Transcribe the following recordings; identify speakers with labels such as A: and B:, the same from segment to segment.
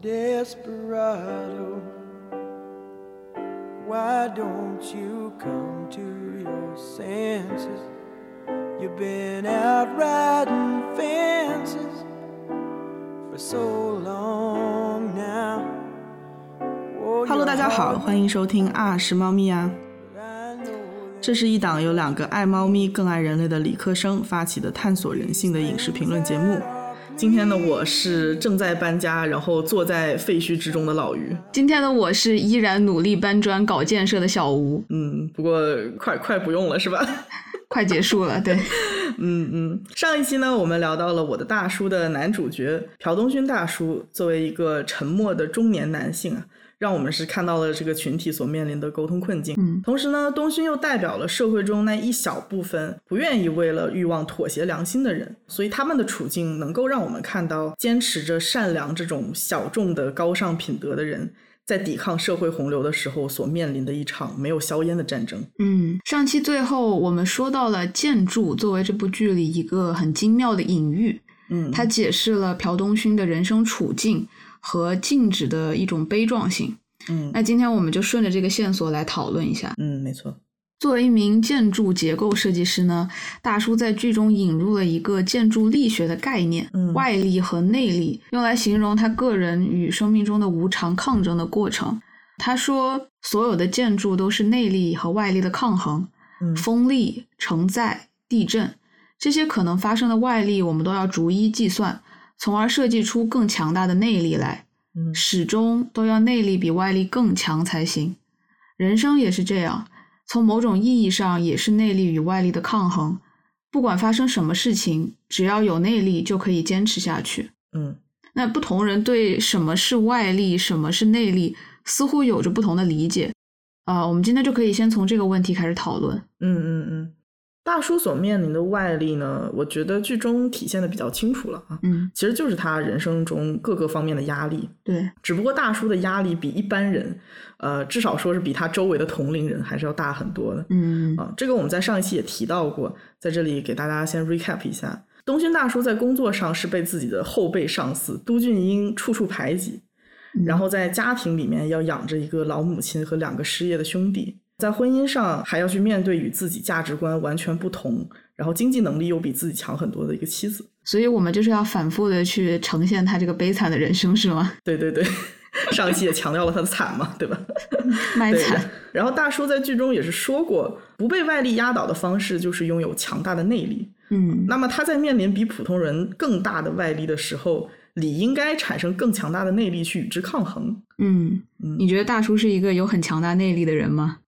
A: desperado. Why don't you come to your senses? You've been out riding fences for so long now. Oh,
B: Hello，大家好，欢迎收听啊是猫咪啊。这是一档由两个爱猫咪更爱人类的理科生发起的探索人性的影视评论节目。今天的我是正在搬家，然后坐在废墟之中的老于。
C: 今天的我是依然努力搬砖搞建设的小吴，
B: 嗯，不过快快不用了是吧？
C: 快结束了，对，
B: 嗯嗯，上一期呢，我们聊到了我的大叔的男主角朴东勋大叔，作为一个沉默的中年男性啊，让我们是看到了这个群体所面临的沟通困境。
C: 嗯，
B: 同时呢，东勋又代表了社会中那一小部分不愿意为了欲望妥协良心的人，所以他们的处境能够让我们看到坚持着善良这种小众的高尚品德的人。在抵抗社会洪流的时候，所面临的一场没有硝烟的战争。
C: 嗯，上期最后我们说到了建筑作为这部剧里一个很精妙的隐喻，
B: 嗯，
C: 它解释了朴东勋的人生处境和静止的一种悲壮性。
B: 嗯
C: 那今天我们就顺着这个线索来讨论一下。
B: 嗯，没错。
C: 作为一名建筑结构设计师呢，大叔在剧中引入了一个建筑力学的概念，
B: 嗯
C: 外力和内力，用来形容他个人与生命中的无常抗争的过程。他说，所有的建筑都是内力和外力的抗衡，
B: 嗯
C: 风力、承载、地震这些可能发生的外力，我们都要逐一计算，从而设计出更强大的内力来。
B: 嗯
C: 始终都要内力比外力更强才行。人生也是这样，从某种意义上也是内力与外力的抗衡。不管发生什么事情，只要有内力就可以坚持下去。
B: 嗯
C: 那不同人对什么是外力，什么是内力，似乎有着不同的理解。啊、我们今天就可以先从这个问题开始讨论。
B: 嗯嗯嗯，大叔所面临的外力呢，我觉得剧中体现的比较清楚了啊，
C: 嗯，
B: 其实就是他人生中各个方面的压力。
C: 对，
B: 只不过大叔的压力比一般人，呃，至少说是比他周围的同龄人还是要大很多的。
C: 嗯
B: 啊，这个我们在上一期也提到过，在这里给大家先 recap 一下。东勋大叔在工作上是被自己的后辈上司都俊英处处排挤，然后在家庭里面要养着一个老母亲和两个失业的兄弟，在婚姻上还要去面对与自己价值观完全不同，然后经济能力又比自己强很多的一个妻子。
C: 所以我们就是要反复的去呈现他这个悲惨的人生，是吗？
B: 对对对，上一期也强调了他的惨嘛，对吧？
C: 卖惨。
B: 然后大叔在剧中也是说过，不被外力压倒的方式就是拥有强大的内力。
C: 嗯
B: 那么他在面临比普通人更大的外力的时候，理应该产生更强大的内力去与之抗衡。
C: 嗯，
B: 嗯
C: 你觉得大叔是一个有很强大内力的人吗？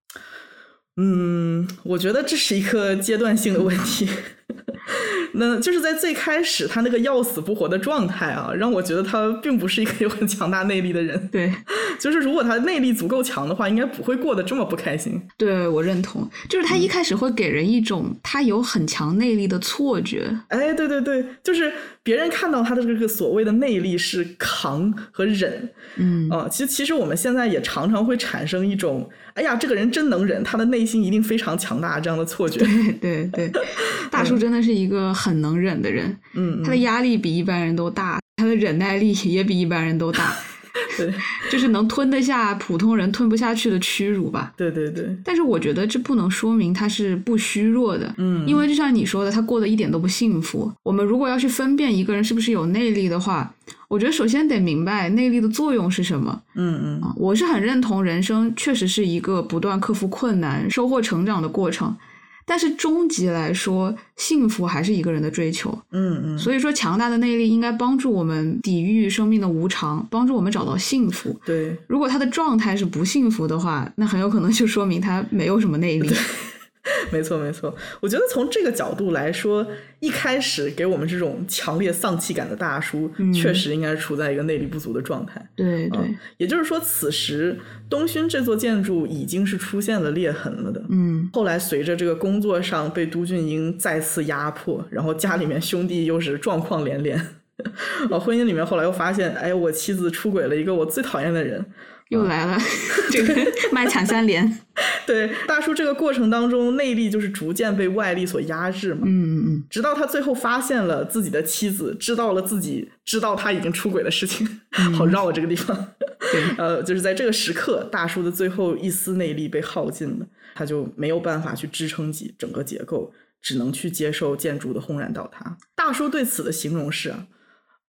B: 嗯，我觉得这是一个阶段性的问题。那就是在最开始他那个要死不活的状态啊，让我觉得他并不是一个有很强大内力的人。
C: 对，
B: 就是如果他内力足够强的话，应该不会过得这么不开心。
C: 对我认同，就是他一开始会给人一种他有很强内力的错觉。
B: 哎，对对对，就是别人看到他的这个所谓的内力是扛和忍，
C: 嗯。
B: 啊、其实其实我们现在也常常会产生一种，哎呀，这个人真能忍，他的内心一定非常强大这样的错觉。
C: 对对，大叔真的是一个很能忍的人，
B: 嗯，
C: 他的压力比一般人都大，他的忍耐力也比一般人都大，
B: 对
C: 就是能吞得下普通人吞不下去的屈辱吧。
B: 对对对，
C: 但是我觉得这不能说明他是不虚弱的，
B: 嗯，
C: 因为就像你说的，他过得一点都不幸福。我们如果要去分辨一个人是不是有内力的话，我觉得首先得明白内力的作用是什么。
B: 嗯嗯
C: 啊，我是很认同人生确实是一个不断克服困难、收获成长的过程，但是终极来说，幸福还是一个人的追求。
B: 嗯嗯，
C: 所以说，强大的内力应该帮助我们抵御生命的无常，帮助我们找到幸福。
B: 对
C: 如果他的状态是不幸福的话，那很有可能就说明他没有什么内力。
B: 没错没错。我觉得从这个角度来说，一开始给我们这种强烈丧气感的大叔，
C: 嗯
B: 确实应该是处在一个内力不足的状态。
C: 对对，
B: 嗯，也就是说，此时东勋这座建筑已经是出现了裂痕了的。
C: 嗯
B: 后来随着这个工作上被都俊英再次压迫，然后家里面兄弟又是状况连连，啊，婚姻里面后来又发现，哎，我妻子出轨了一个我最讨厌的人，
C: 又来了，这个 卖惨三连。
B: 对，大叔这个过程当中，内力就是逐渐被外力所压制嘛。
C: 嗯嗯嗯，
B: 直到他最后发现了自己的妻子，知道了自己知道他已经出轨的事情，好绕啊这个地方。
C: 对，
B: 呃，就是在这个时刻，大叔的最后一丝内力被耗尽了，他就没有办法去支撑起整个结构，只能去接受建筑的轰然倒塌。大叔对此的形容是啊，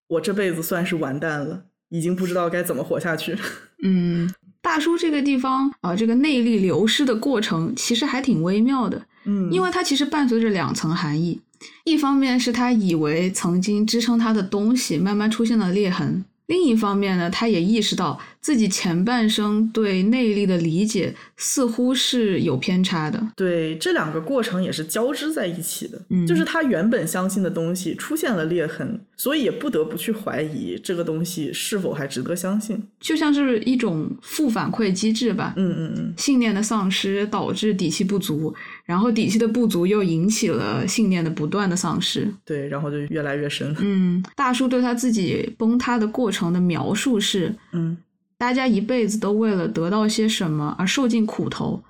B: 我这辈子算是完蛋了，已经不知道该怎么活下去。
C: 嗯，大叔这个地方啊、这个内力流失的过程其实还挺微妙的，
B: 嗯，
C: 因为它其实伴随着两层含义。一方面是他以为曾经支撑他的东西慢慢出现了裂痕，另一方面呢，他也意识到自己前半生对内力的理解似乎是有偏差的。
B: 对，这两个过程也是交织在一起的。
C: 嗯
B: 就是他原本相信的东西出现了裂痕，所以也不得不去怀疑这个东西是否还值得相信。
C: 就像是一种负反馈机制吧。
B: 嗯嗯嗯，
C: 信念的丧失导致底气不足，然后底气的不足又引起了信念的不断的丧失。
B: 对，然后就越来越深。
C: 嗯，大叔对他自己崩塌的过程的描述是：
B: 嗯
C: 大家一辈子都为了得到些什么而受尽苦头，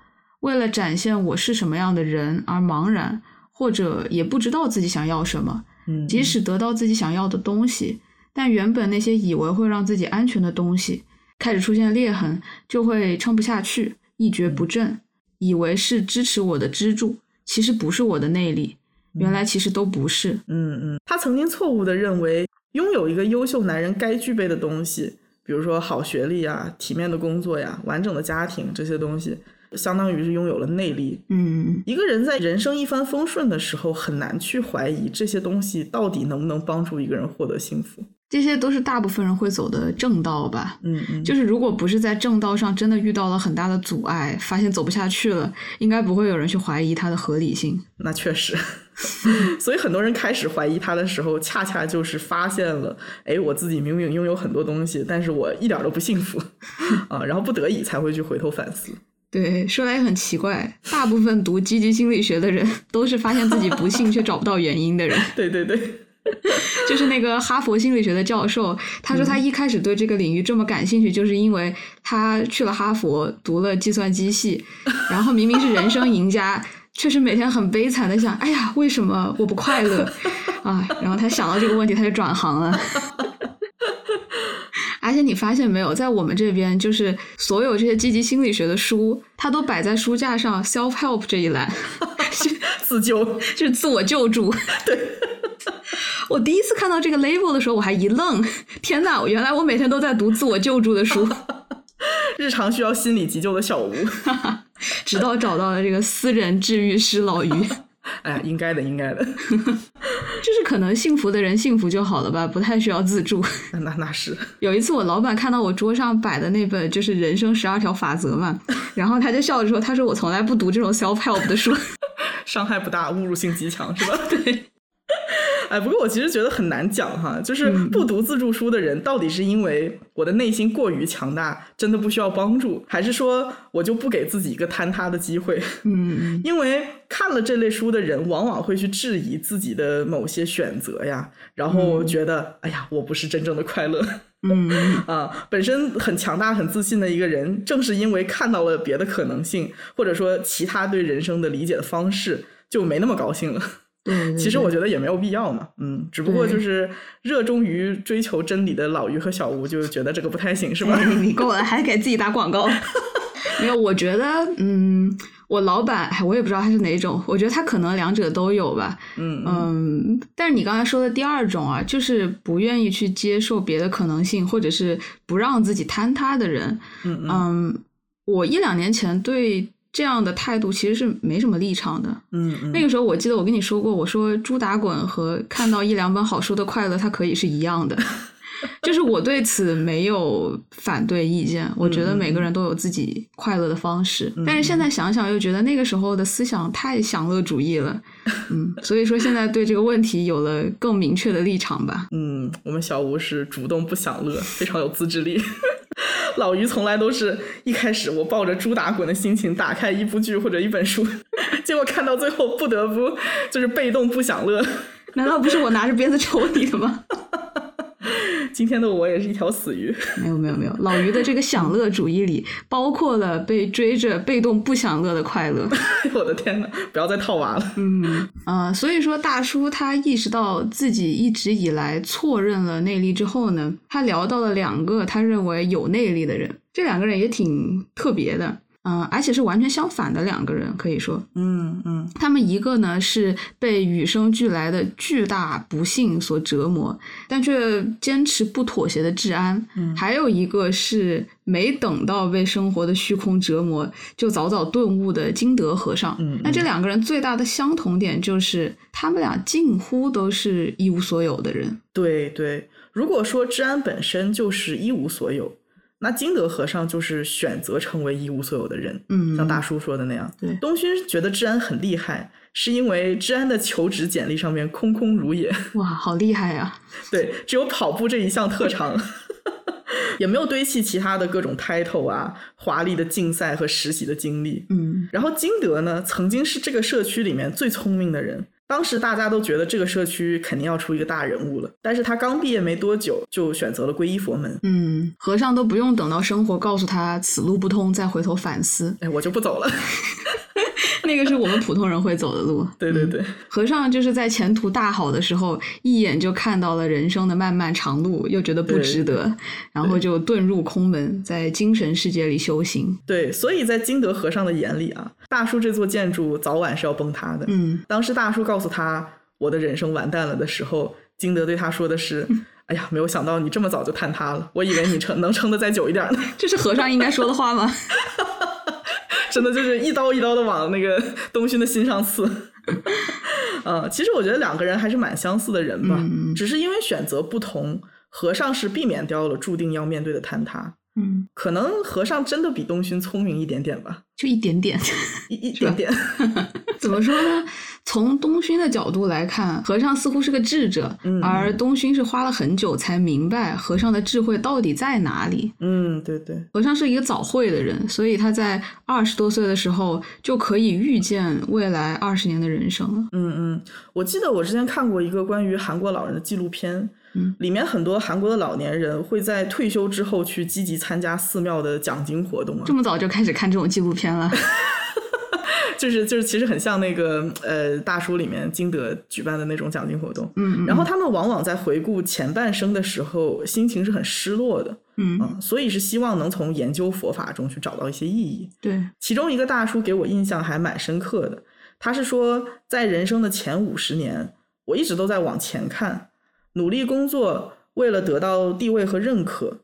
C: 为了展现我是什么样的人而茫然，或者也不知道自己想要什么。
B: 嗯，
C: 即使得到自己想要的东西，但原本那些以为会让自己安全的东西开始出现裂痕，就会撑不下去，一蹶不振。以为是支持我的支柱，其实不是我的内力，原来其实都不是。
B: 嗯嗯，他曾经错误的认为拥有一个优秀男人该具备的东西，比如说好学历呀、体面的工作呀、完整的家庭这些东西，相当于是拥有了内力。
C: 嗯
B: 一个人在人生一帆风顺的时候，很难去怀疑这些东西到底能不能帮助一个人获得幸福。
C: 这些都是大部分人会走的正道吧。
B: 嗯嗯，
C: 就是如果不是在正道上真的遇到了很大的阻碍，发现走不下去了，应该不会有人去怀疑它的合理性。
B: 那确实。所以很多人开始怀疑他的时候，恰恰就是发现了，哎，我自己明明拥有很多东西，但是我一点都不幸福 啊，然后不得已才会去回头反思。
C: 对，说来也很奇怪，大部分读积极心理学的人 都是发现自己不幸却找不到原因的人。
B: 对对对，
C: 就是那个哈佛心理学的教授，他说他一开始对这个领域这么感兴趣，就是因为他去了哈佛读了计算机系，然后明明是人生赢家，却是每天很悲惨的想，哎呀，为什么我不快乐 啊？然后他想到这个问题，他就转行了。而且你发现没有，在我们这边，就是所有这些积极心理学的书，它都摆在书架上 self help 这一栏，
B: 自救。
C: 就是自我救助。对，我第一次看到这个 label 的时候，我还一愣，天呐，原来我每天都在读自我救助的书，
B: 日常需要心理急救的小吴。
C: 直到找到了这个私人治愈师老于。
B: 哎呀，应该的，应该的。
C: 就是可能幸福的人幸福就好了吧，不太需要自助。
B: 那那那是。
C: 有一次，我老板看到我桌上摆的那本就是《人生十二条法则》嘛，然后他就笑着说：“他说我从来不读这种 self help 的书。
B: 伤害不大，侮辱性极强，是吧？对。哎，不过我其实觉得很难讲哈，就是不读自助书的人，到底是因为我的内心过于强大，真的不需要帮助，还是说我就不给自己一个坍塌的机会？”
C: 嗯，
B: 因为看了这类书的人，往往会去质疑自己的某些选择呀，然后觉得，哎呀，我不是真正的快乐。
C: 嗯
B: 啊，本身很强大、很自信的一个人，正是因为看到了别的可能性，或者说其他对人生的理解的方式，就没那么高兴了。
C: 对，
B: 其实我觉得也没有必要嘛，嗯，只不过就是热衷于追求真理的老于和小吴就觉得这个不太行，是吧？
C: 哎 你够了，还给自己打广告。没有，我觉得，嗯，我老板，哎，我也不知道他是哪种，我觉得他可能两者都有吧。
B: 嗯
C: 嗯，但是你刚才说的第二种啊，就是不愿意去接受别的可能性，或者是不让自己坍塌的人。
B: 嗯嗯
C: 嗯，我一两年前对这样的态度其实是没什么立场的。
B: 嗯嗯，
C: 那个时候我记得我跟你说过，我说猪打滚和看到一两本好书的快乐，它可以是一样的。就是我对此没有反对意见，我觉得每个人都有自己快乐的方式。但是现在想想，又觉得那个时候的思想太享乐主义了，嗯，所以说现在对这个问题有了更明确的立场吧。
B: 嗯，我们小吴是主动不享乐，非常有自制力。老于从来都是一开始我抱着猪打滚的心情打开一部剧或者一本书，结果看到最后不得不就是被动不享乐。
C: 难道不是我拿着鞭子抽你的吗？
B: 今天的我也是一条死鱼。
C: 没有没有没有，老于的这个享乐主义里包括了被追着被动不享乐的快乐。
B: 我的天呐，不要再套娃了。
C: 嗯呃，所以说大叔他意识到自己一直以来错认了内力之后呢，他聊到了两个他认为有内力的人，这两个人也挺特别的。嗯、而且是完全相反的两个人，可以说，
B: 嗯嗯
C: 他们一个呢是被与生俱来的巨大不幸所折磨，但却坚持不妥协的治安；
B: 嗯
C: 还有一个是没等到被生活的虚空折磨，就早早顿悟的金德和尚。
B: 嗯
C: 那这两个人最大的相同点就是，他们俩近乎都是一无所有的人。
B: 对对。如果说治安本身就是一无所有，那金德和尚就是选择成为一无所有的人。
C: 嗯，
B: 像大叔说的那样，
C: 对
B: 东勋觉得治安很厉害，是因为治安的求职简历上面空空如也，
C: 哇，好厉害呀、
B: 对，只有跑步这一项特长，也没有堆砌其他的各种 title 啊、华丽的竞赛和实习的经历。
C: 嗯
B: 然后金德呢，曾经是这个社区里面最聪明的人。当时大家都觉得这个社区肯定要出一个大人物了，但是他刚毕业没多久就选择了皈依佛门。
C: 嗯，和尚都不用等到生活告诉他此路不通，再回头反思，
B: 哎，我就不走了。
C: 那个是我们普通人会走的路。
B: 对对对，
C: 和尚就是在前途大好的时候，一眼就看到了人生的漫漫长路，又觉得不值得，然后就遁入空门，在精神世界里修行。
B: 对，所以在金德和尚的眼里啊，大叔这座建筑早晚是要崩塌的。
C: 嗯，
B: 当时大叔告诉他我的人生完蛋了的时候，金德对他说的是：“哎呀，没有想到你这么早就坍塌了，我以为你撑能撑得再久一点呢。
C: 这是和尚应该说的话吗？”
B: 真的就是一刀一刀的往那个东勋的心上刺。呃，其实我觉得两个人还是蛮相似的人吧，
C: 嗯
B: 只是因为选择不同，和尚是避免掉了注定要面对的坍塌。
C: 嗯，
B: 可能和尚真的比东勋聪明一点点吧，
C: 就一点点。
B: 一一 点点。
C: 怎么说呢？从东勋的角度来看，和尚似乎是个智者，
B: 嗯
C: 而东勋是花了很久才明白和尚的智慧到底在哪里。
B: 嗯，对对，
C: 和尚是一个早慧的人，所以他在二十多岁的时候就可以预见未来二十年的人生了。
B: 嗯嗯，我记得我之前看过一个关于韩国老人的纪录片，
C: 嗯，
B: 里面很多韩国的老年人会在退休之后去积极参加寺庙的讲经活动啊
C: 这，么早就开始看这种纪录片了，
B: 就是就是其实很像那个呃大叔里面金德举办的那种奖金活动。
C: 嗯，
B: 然后他们往往在回顾前半生的时候，心情是很失落的，
C: 嗯，
B: 嗯，所以是希望能从研究佛法中去找到一些意义。
C: 对，
B: 其中一个大叔给我印象还蛮深刻的，他是说，在人生的前五十年，我一直都在往前看，努力工作，为了得到地位和认可，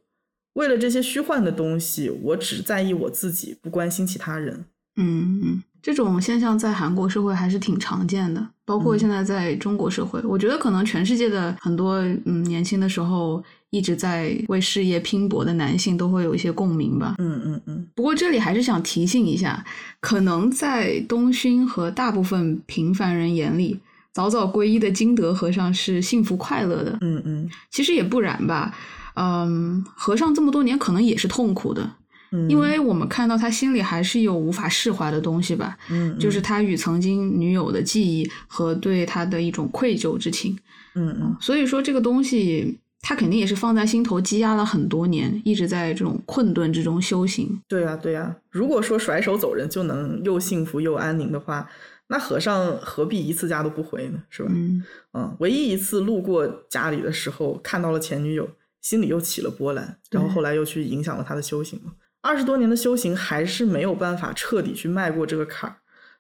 B: 为了这些虚幻的东西，我只在意我自己，不关心其他人。
C: 嗯嗯，这种现象在韩国社会还是挺常见的，包括
B: 嗯
C: 现在在中国社会，我觉得可能全世界的很多嗯年轻的时候一直在为事业拼搏的男性都会有一些共鸣吧。
B: 嗯嗯嗯
C: 不过这里还是想提醒一下，可能在东勋和大部分平凡人眼里，早早皈依的金德和尚是幸福快乐的。
B: 嗯嗯
C: 其实也不然吧，嗯，和尚这么多年可能也是痛苦的，
B: 嗯，
C: 因为我们看到他心里还是有无法释怀的东西吧，
B: 嗯
C: 就是他与曾经女友的记忆和对他的一种愧疚之情。
B: 嗯嗯
C: 所以说这个东西。他肯定也是放在心头积压了很多年，一直在这种困顿之中修行。
B: 对呀、对呀、如果说甩手走人就能又幸福又安宁的话，那和尚何必一次家都不回呢？是吧？
C: 嗯
B: 嗯，唯一一次路过家里的时候，看到了前女友，心里又起了波澜，然后后来又去影响了他的修行嘛。二十多年的修行，还是没有办法彻底去迈过这个坎儿，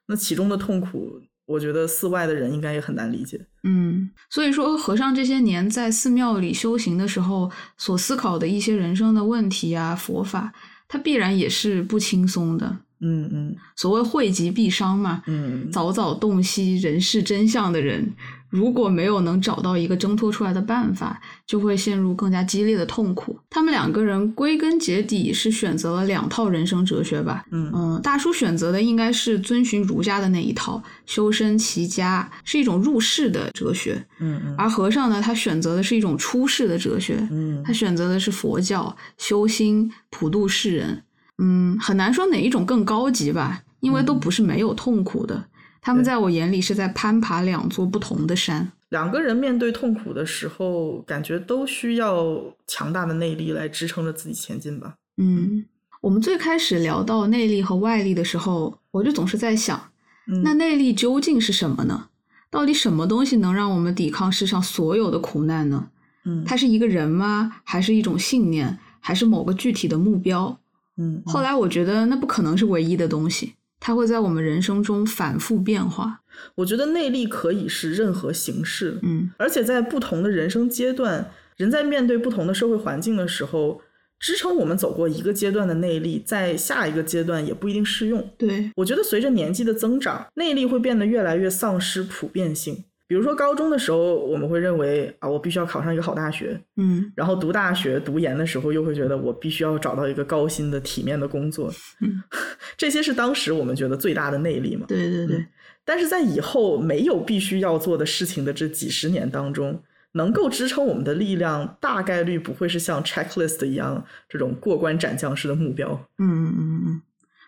B: 那其中的痛苦，我觉得寺外的人应该也很难理解。
C: 嗯，所以说和尚这些年在寺庙里修行的时候，所思考的一些人生的问题啊、佛法，他必然也是不轻松的。
B: 嗯嗯
C: 所谓惠及必伤嘛，
B: 嗯，
C: 早早洞悉人世真相的人，如果没有能找到一个挣脱出来的办法，就会陷入更加激烈的痛苦。他们两个人归根结底是选择了两套人生哲学吧。
B: 嗯
C: 嗯，大叔选择的应该是遵循儒家的那一套，修身齐家，是一种入世的哲学。
B: 嗯嗯
C: 而和尚呢，他选择的是一种出世的哲学，
B: 嗯
C: 他选择的是佛教，修心，普度世人。嗯，很难说哪一种更高级吧，因为都不是没有痛苦的。他们在我眼里是在攀爬两座不同的山。
B: 两个人面对痛苦的时候，感觉都需要强大的内力来支撑着自己前进吧。
C: 嗯，我们最开始聊到内力和外力的时候，我就总是在想，
B: 嗯
C: 那内力究竟是什么呢？到底什么东西能让我们抵抗世上所有的苦难呢？
B: 嗯
C: 它是一个人吗？还是一种信念？还是某个具体的目标？
B: 嗯，
C: 后来我觉得那不可能是唯一的东西，它会在我们人生中反复变化。
B: 我觉得内力可以是任何形式，
C: 嗯
B: 而且在不同的人生阶段，人在面对不同的社会环境的时候，支撑我们走过一个阶段的内力，在下一个阶段也不一定适用。
C: 对，
B: 我觉得随着年纪的增长，内力会变得越来越丧失普遍性。比如说高中的时候，我们会认为啊，我必须要考上一个好大学；
C: 嗯
B: 然后读大学、读研的时候，又会觉得我必须要找到一个高薪的、体面的工作。
C: 嗯，
B: 这些是当时我们觉得最大的内力嘛。
C: 对对对，
B: 嗯但是在以后没有必须要做的事情的这几十年当中，能够支撑我们的力量，大概率不会是像 checklist 一样这种过关斩将式的目标。
C: 嗯嗯嗯嗯，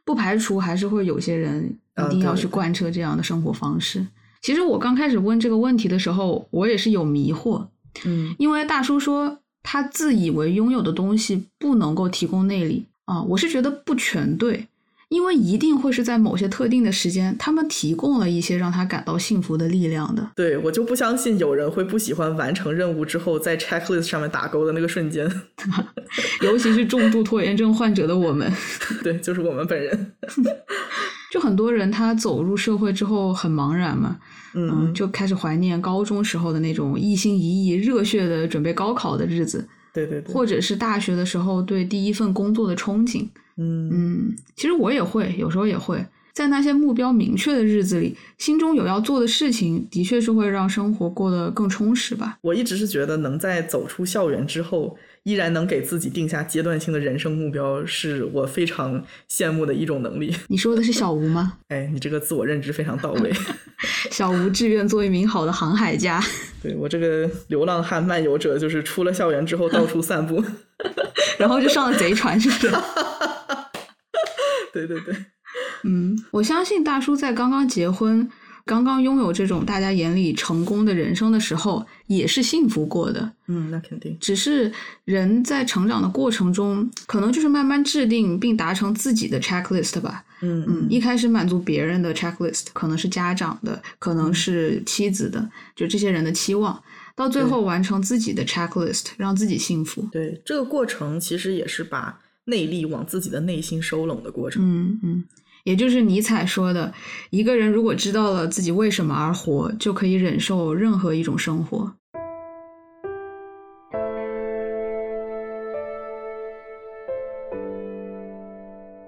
C: 不排除还是会有些人一
B: 啊
C: 定要去贯彻这样的生活方式。其实我刚开始问这个问题的时候，我也是有迷惑，
B: 嗯
C: 因为大叔说他自以为拥有的东西不能够提供内力啊，我是觉得不全对，因为一定会是在某些特定的时间，他们提供了一些让他感到幸福的力量的。
B: 对我就不相信有人会不喜欢完成任务之后在 checklist 上面打勾的那个瞬间。
C: 尤其是重度拖延症患者的我们，
B: 对，就是我们本人。
C: 就很多人他走入社会之后很茫然嘛，嗯，
B: 嗯，
C: 就开始怀念高中时候的那种一心一意、热血的准备高考的日子，
B: 对对对，
C: 或者是大学的时候对第一份工作的憧憬。
B: 嗯
C: 嗯，其实我也会，有时候也会在那些目标明确的日子里，心中有要做的事情，的确是会让生活过得更充实吧。
B: 我一直是觉得能在走出校园之后，依然能给自己定下阶段性的人生目标，是我非常羡慕的一种能力。
C: 你说的是小吴吗？
B: 哎，你这个自我认知非常到位。
C: 小吴志愿做一名好的航海家，
B: 对我这个流浪汉漫游者，就是出了校园之后到处散步。
C: 然后就上了贼船，是不是？
B: 对对对，
C: 嗯，我相信大叔在刚刚结婚、刚刚拥有这种大家眼里成功的人生的时候，也是幸福过的。
B: 嗯，那肯定。
C: 只是人在成长的过程中，可能就是慢慢制定并达成自己的 checklist 吧。
B: 嗯
C: 嗯，一开始满足别人的 checklist，可能是家长的，可能是妻子的，就这些人的期望，到最后完成自己的 checklist，让自己幸福。
B: 对，这个过程其实也是把内力往自己的内心收拢的过程。
C: 嗯嗯，也就是尼采说的，一个人如果知道了自己为什么而活，就可以忍受任何一种生活。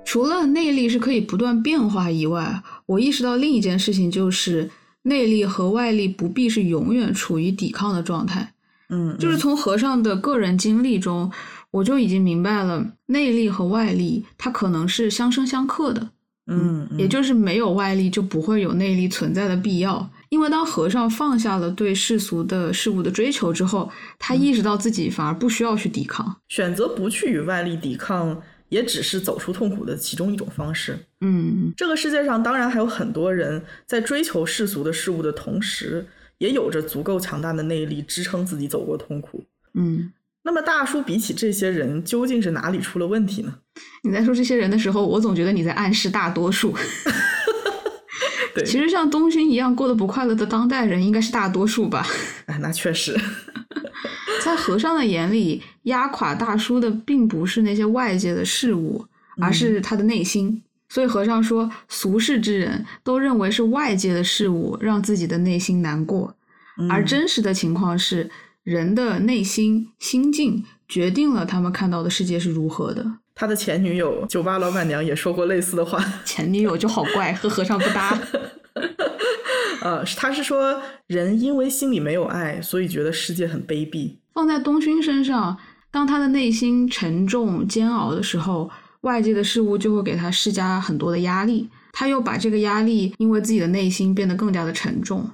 C: 除了内力是可以不断变化以外，我意识到另一件事情就是内力和外力不必是永远处于抵抗的状态。
B: 嗯，
C: 就是从和尚的个人经历中，我就已经明白了，内力和外力它可能是相生相克的。
B: 嗯，嗯
C: 也就是没有外力，就不会有内力存在的必要。因为当和尚放下了对世俗的事物的追求之后，他意识到自己反而不需要去抵抗。
B: 选择不去与外力抵抗，也只是走出痛苦的其中一种方式。
C: 嗯
B: 这个世界上当然还有很多人在追求世俗的事物的同时，也有着足够强大的内力支撑自己走过痛苦。
C: 嗯，
B: 那么大叔比起这些人，究竟是哪里出了问题呢？
C: 你在说这些人的时候，我总觉得你在暗示大多数。
B: 对，
C: 其实像东勋一样过得不快乐的当代人，应该是大多数吧。
B: 哎，那确实，
C: 在和尚的眼里，压垮大叔的并不是那些外界的事物，而是他的内心。所以和尚说，俗世之人都认为是外界的事物让自己的内心难过，而
B: 嗯
C: 真实的情况是，人的内心心境决定了他们看到的世界是如何的。
B: 他的前女友酒吧老板娘也说过类似的话。
C: 前女友就好怪，和和尚不搭。
B: 呃，他是说人因为心里没有爱，所以觉得世界很卑鄙。
C: 放在东勋身上，当他的内心沉重煎熬的时候，外界的事物就会给他施加很多的压力，他又把这个压力因为自己的内心变得更加的沉重。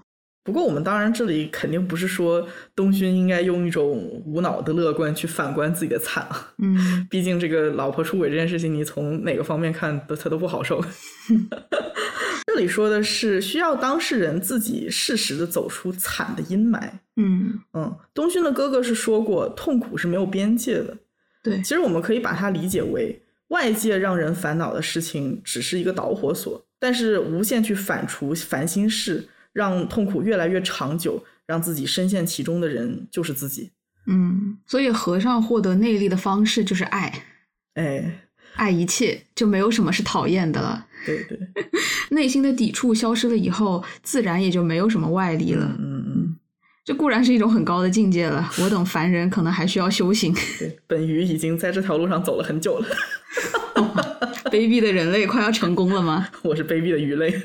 B: 不过，我们当然这里肯定不是说东勋应该用一种无脑的乐观去反观自己的惨啊。
C: 嗯
B: 毕竟这个老婆出轨这件事情，你从哪个方面看都他都不好受。这里说的是需要当事人自己适时的走出惨的阴霾。
C: 嗯，
B: 嗯，东勋的哥哥是说过，痛苦是没有边界的。
C: 对
B: 其，实我们可以把它理解为，外界让人烦恼的事情只是一个导火索，但是无限去反刍烦心事，让痛苦越来越长久，让自己深陷其中的人就是自己。
C: 嗯，所以和尚获得内力的方式就是爱，
B: 哎，
C: 爱一切，就没有什么是讨厌的了。
B: 对对，
C: 内心的抵触消失了以后，自然也就没有什么外力了。
B: 嗯嗯，
C: 这固然是一种很高的境界了，我等凡人可能还需要修行。
B: 对，本鱼已经在这条路上走了很久了，
C: 卑鄙的人类快要成功了吗？
B: 我是卑鄙的鱼类，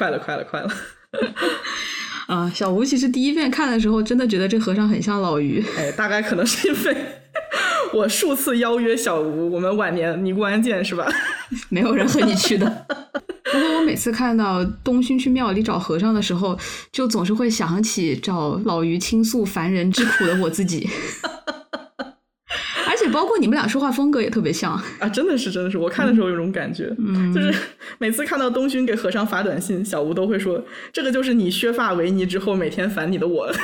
B: 快了快了快了，
C: 啊，小吴其实第一遍看的时候，真的觉得这和尚很像老于。
B: 哎，大概可能是因为我数次邀约小吴，我们晚年尼姑庵见是吧？
C: 没有人和你去的。不过我每次看到东勋去庙里找和尚的时候，就总是会想起找老于倾诉凡人之苦的我自己。包括你们俩说话风格也特别像，
B: 啊，真的是，真的是，我看的时候有种感觉，
C: 嗯，
B: 就是每次看到东勋给和尚发短信，小吴都会说：“这个就是你削发为尼之后每天烦你的我。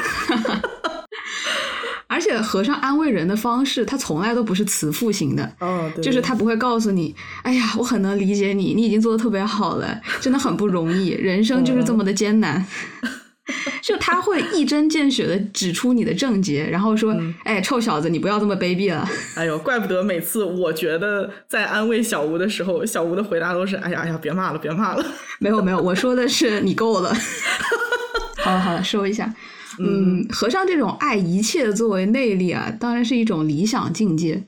C: 而且和尚安慰人的方式，他从来都不是慈父型的，”
B: 哦，对，
C: 就是他不会告诉你，哎呀，我很能理解你，你已经做的特别好了，真的很不容易，人生就是这么的艰难。就他会一针见血的指出你的症结，然后说，
B: 嗯
C: 哎，臭小子，你不要这么卑鄙了。
B: 哎呦，怪不得每次我觉得在安慰小吴的时候，小吴的回答都是：“哎呀哎呀，别骂了，别骂了。
C: 没有没有，我说的是你够了。好了好了，收一下。嗯，和尚这种爱一切作为内力啊，当然是一种理想境界。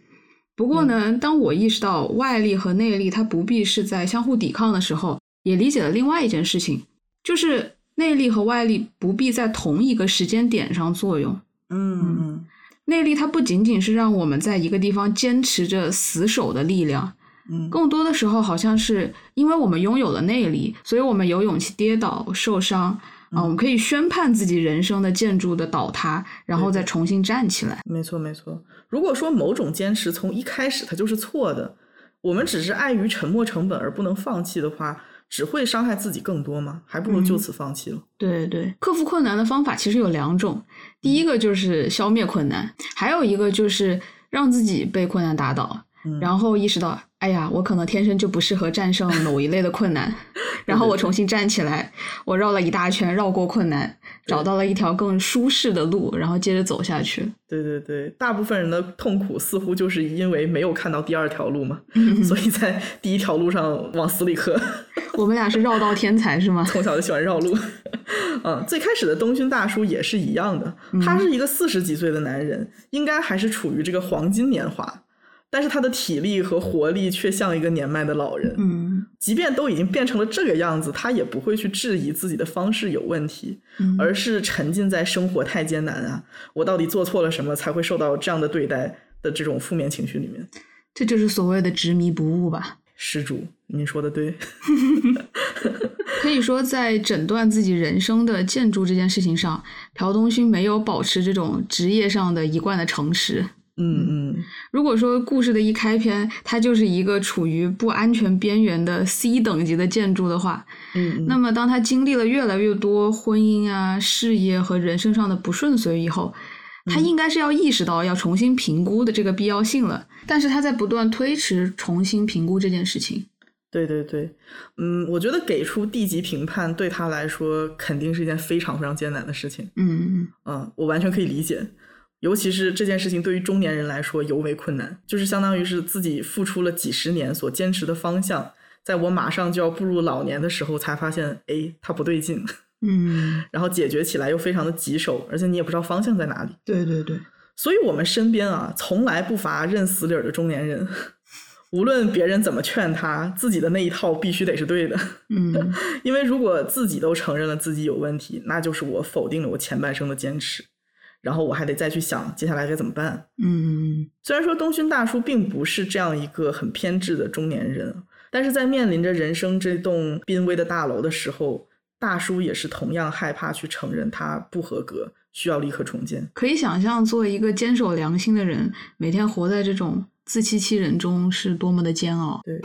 C: 不过呢，当我意识到外力和内力它不必是在相互抵抗的时候，也理解了另外一件事情，就是内力和外力不必在同一个时间点上作用。”
B: 嗯嗯
C: 内力它不仅仅是让我们在一个地方坚持着死守的力量，
B: 嗯
C: 更多的时候好像是因为我们拥有了内力，所以我们有勇气跌倒、受伤啊，我们可以宣判自己人生的建筑的倒塌，然后再重新站起来。
B: 没错没错。如果说某种坚持从一开始它就是错的，我们只是碍于沉没成本而不能放弃的话，只会伤害自己更多吗？还不如就此放弃了。
C: 对对，克服困难的方法其实有两种，第一个就是消灭困难，还有一个就是让自己被困难打倒，
B: 嗯
C: 然后意识到，哎呀，我可能天生就不适合战胜某一类的困难，然后我重新站起来，我绕了一大圈，绕过困难，找到了一条更舒适的路，然后接着走下去。
B: 对对对，大部分人的痛苦似乎就是因为没有看到第二条路嘛，所以在第一条路上往死里磕。
C: 我们俩是绕道天才是吗？
B: 从小就喜欢绕路。嗯，最开始的东勋大叔也是一样的，他是一个四十几岁的男人，应该还是处于这个黄金年华，但是他的体力和活力却像一个年迈的老人。
C: 嗯
B: 即便都已经变成了这个样子，他也不会去质疑自己的方式有问题，
C: 嗯
B: 而是沉浸在生活太艰难啊，我到底做错了什么才会受到这样的对待的这种负面情绪里面。
C: 这就是所谓的执迷不悟吧。
B: 施主，您说的对。
C: 可以说，在诊断自己人生的建筑这件事情上，朴东勋没有保持这种职业上的一贯的诚实。
B: 嗯嗯
C: 如果说故事的一开篇，它就是一个处于不安全边缘的 C 等级的建筑的话，
B: 嗯嗯，
C: 那么当他经历了越来越多婚姻啊、事业和人生上的不顺遂以后，他应该是要意识到要重新评估的这个必要性了。但是他在不断推迟重新评估这件事情。
B: 对对对，嗯，我觉得给出地级评判对他来说肯定是一件非常非常艰难的事情。
C: 嗯
B: 嗯，我完全可以理解，尤其是这件事情对于中年人来说尤为困难，就是相当于是自己付出了几十年所坚持的方向，在我马上就要步入老年的时候才发现，哎，它不对劲，
C: 嗯，
B: 然后解决起来又非常的棘手，而且你也不知道方向在哪里。
C: 对对对，
B: 所以我们身边啊，从来不乏认死理儿的中年人。无论别人怎么劝他，自己的那一套必须得是对的。
C: 嗯
B: 因为如果自己都承认了自己有问题，那就是我否定了我前半生的坚持，然后我还得再去想接下来该怎么办。
C: 嗯
B: 虽然说东勋大叔并不是这样一个很偏执的中年人，但是在面临着人生这栋濒危的大楼的时候，大叔也是同样害怕去承认他不合格，需要立刻重建。
C: 可以想象，作为一个坚守良心的人，每天活在这种自欺欺人中是多么的煎熬。
B: 对。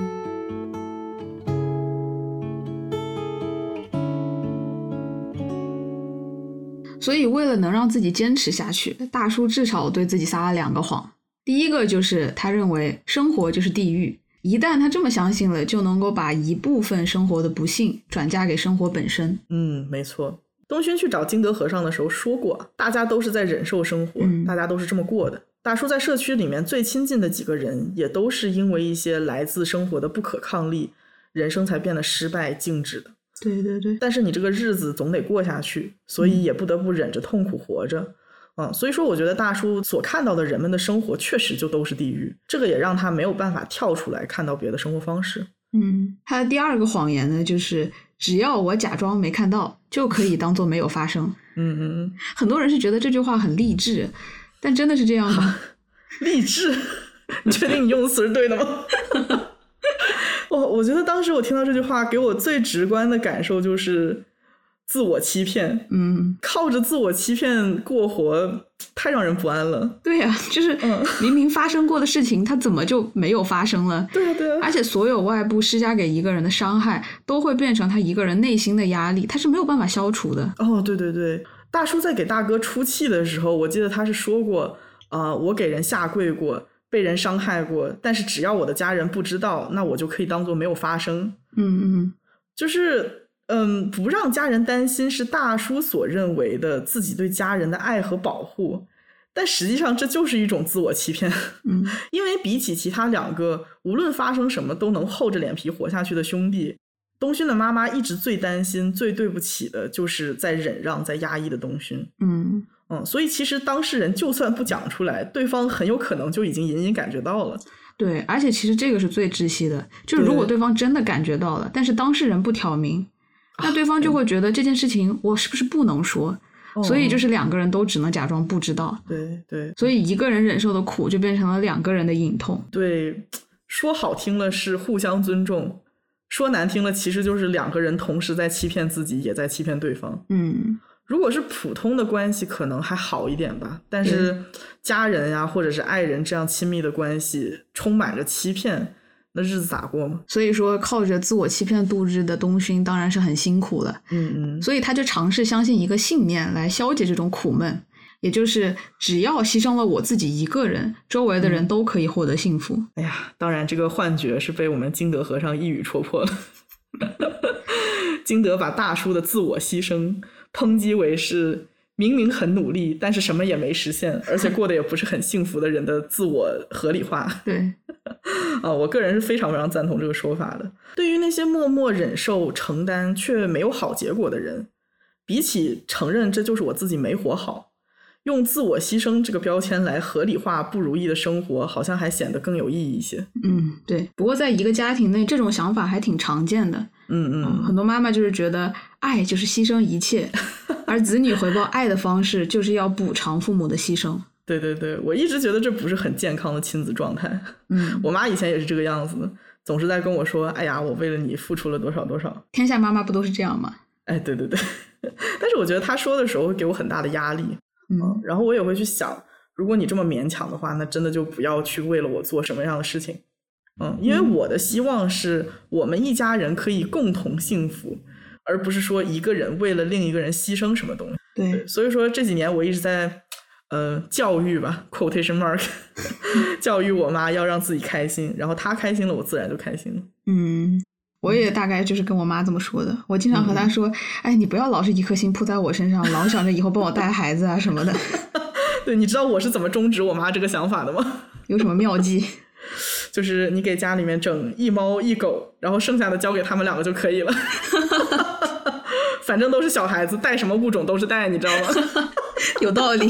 C: 所以为了能让自己坚持下去大叔至少对自己撒了两个谎。第一个就是他认为生活就是地狱一旦他这么相信了就能够把一部分生活的不幸转嫁给生活本身。
B: 嗯没错。东勋去找金德和尚的时候说过大家都是在忍受生活大家都是这么过的。大叔在社区里面最亲近的几个人，也都是因为一些来自生活的不可抗力，人生才变得失败静止的。
C: 对对对，
B: 但是你这个日子总得过下去，所以也不得不忍着痛苦活着。嗯，所以说我觉得大叔所看到的人们的生活确实就都是地狱，这个也让他没有办法跳出来看到别的生活方式。
C: 嗯，他的第二个谎言呢，就是只要我假装没看到，就可以当做没有发生。
B: 嗯嗯嗯，
C: 很多人是觉得这句话很励志，但真的是这样吗？
B: 励志，你确定你用的词是对的吗？我我觉得当时我听到这句话，给我最直观的感受就是自我欺骗。
C: 嗯，
B: 靠着自我欺骗过活，太让人不安了。
C: 对呀、就是
B: 嗯
C: 明明发生过的事情，它怎么就没有发生了？
B: 对啊，对啊，
C: 而且所有外部施加给一个人的伤害，都会变成他一个人内心的压力，他是没有办法消除的。
B: 哦，对对对，大叔在给大哥出气的时候，我记得他是说过，呃、我给人下跪过，被人伤害过，但是只要我的家人不知道，那我就可以当做没有发生。
C: 嗯嗯
B: 就是，嗯，不让家人担心是大叔所认为的自己对家人的爱和保护，但实际上这就是一种自我欺骗。
C: 嗯
B: 因为比起其他两个无论发生什么都能厚着脸皮活下去的兄弟，东勋的妈妈一直最担心、最对不起的就是在忍让、在压抑的东勋。
C: 嗯
B: 嗯，所以其实当事人就算不讲出来，对方很有可能就已经隐隐感觉到了。
C: 对，而且其实这个是最窒息的，就是如果
B: 对
C: 对方真的感觉到了，但是当事人不挑明，那对方就会觉得这件事情我是不是不能说，所以就是两个人都只能假装不知道，
B: 对对
C: 所以一个人忍受的苦就变成了两个人的隐痛。
B: 对，说好听了是互相尊重，说难听了其实就是两个人同时在欺骗自己，也在欺骗对方。
C: 嗯
B: 如果是普通的关系，可能还好一点吧。但是家人呀、或者是爱人这样亲密的关系，充满着欺骗，那日子咋过嘛？
C: 所以说靠着自我欺骗度日的东勋当然是很辛苦了，
B: 嗯嗯，
C: 所以他就尝试相信一个信念来消解这种苦闷，也就是只要牺牲了我自己一个人，周围的人都可以获得幸福。
B: 哎呀，当然这个幻觉是被我们金德和尚一语戳破了。金德把大叔的自我牺牲抨击为是明明很努力，但是什么也没实现，而且过得也不是很幸福的人的自我合理化。
C: 对，
B: 啊，我个人是非常非常赞同这个说法的。对于那些默默忍受、承担却没有好结果的人，比起承认这就是我自己没活好，用自我牺牲这个标签来合理化不如意的生活，好像还显得更有意义一些。
C: 嗯，对。不过在一个家庭内，这种想法还挺常见的。
B: 嗯嗯，
C: 很多妈妈就是觉得爱就是牺牲一切，而子女回报爱的方式就是要补偿父母的牺牲。
B: 对对对，我一直觉得这不是很健康的亲子状态。
C: 嗯，
B: 我妈以前也是这个样子的，总是在跟我说：“哎呀，我为了你付出了多少多少。
C: 天下妈妈不都是这样吗？”
B: 哎，对对对，但是我觉得她说的时候会给我很大的压力。
C: 嗯
B: 然后我也会去想，如果你这么勉强的话，那真的就不要去为了我做什么样的事情。嗯，因为我的希望是我们一家人可以共同幸福，而不是说一个人为了另一个人牺牲什么东西。
C: 对，
B: 所以说这几年我一直在呃教育吧 （quotation mark） 教育我妈要让自己开心，然后她开心了，我自然就开心了。
C: 嗯，我也大概就是跟我妈这么说的。我经常和她说：“哎，你不要老是一颗心扑在我身上，老想着以后帮我带孩子啊什么的。
B: 对，你知道我是怎么终止我妈这个想法的吗？
C: 有什么妙计？
B: 就是你给家里面整一猫一狗，然后剩下的交给他们两个就可以了。反正都是小孩子，带什么物种都是带，你知道吗？
C: 有道理。